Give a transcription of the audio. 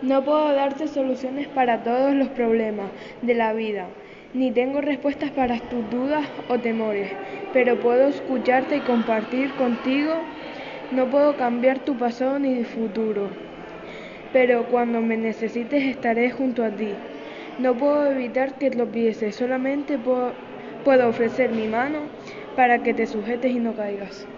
No puedo darte soluciones para todos los problemas de la vida, ni tengo respuestas para tus dudas o temores, pero puedo escucharte y compartir contigo. No puedo cambiar tu pasado ni tu futuro, pero cuando me necesites estaré junto a ti. No puedo evitar que tropieces, solamente puedo, puedo ofrecer mi mano para que te sujetes y no caigas.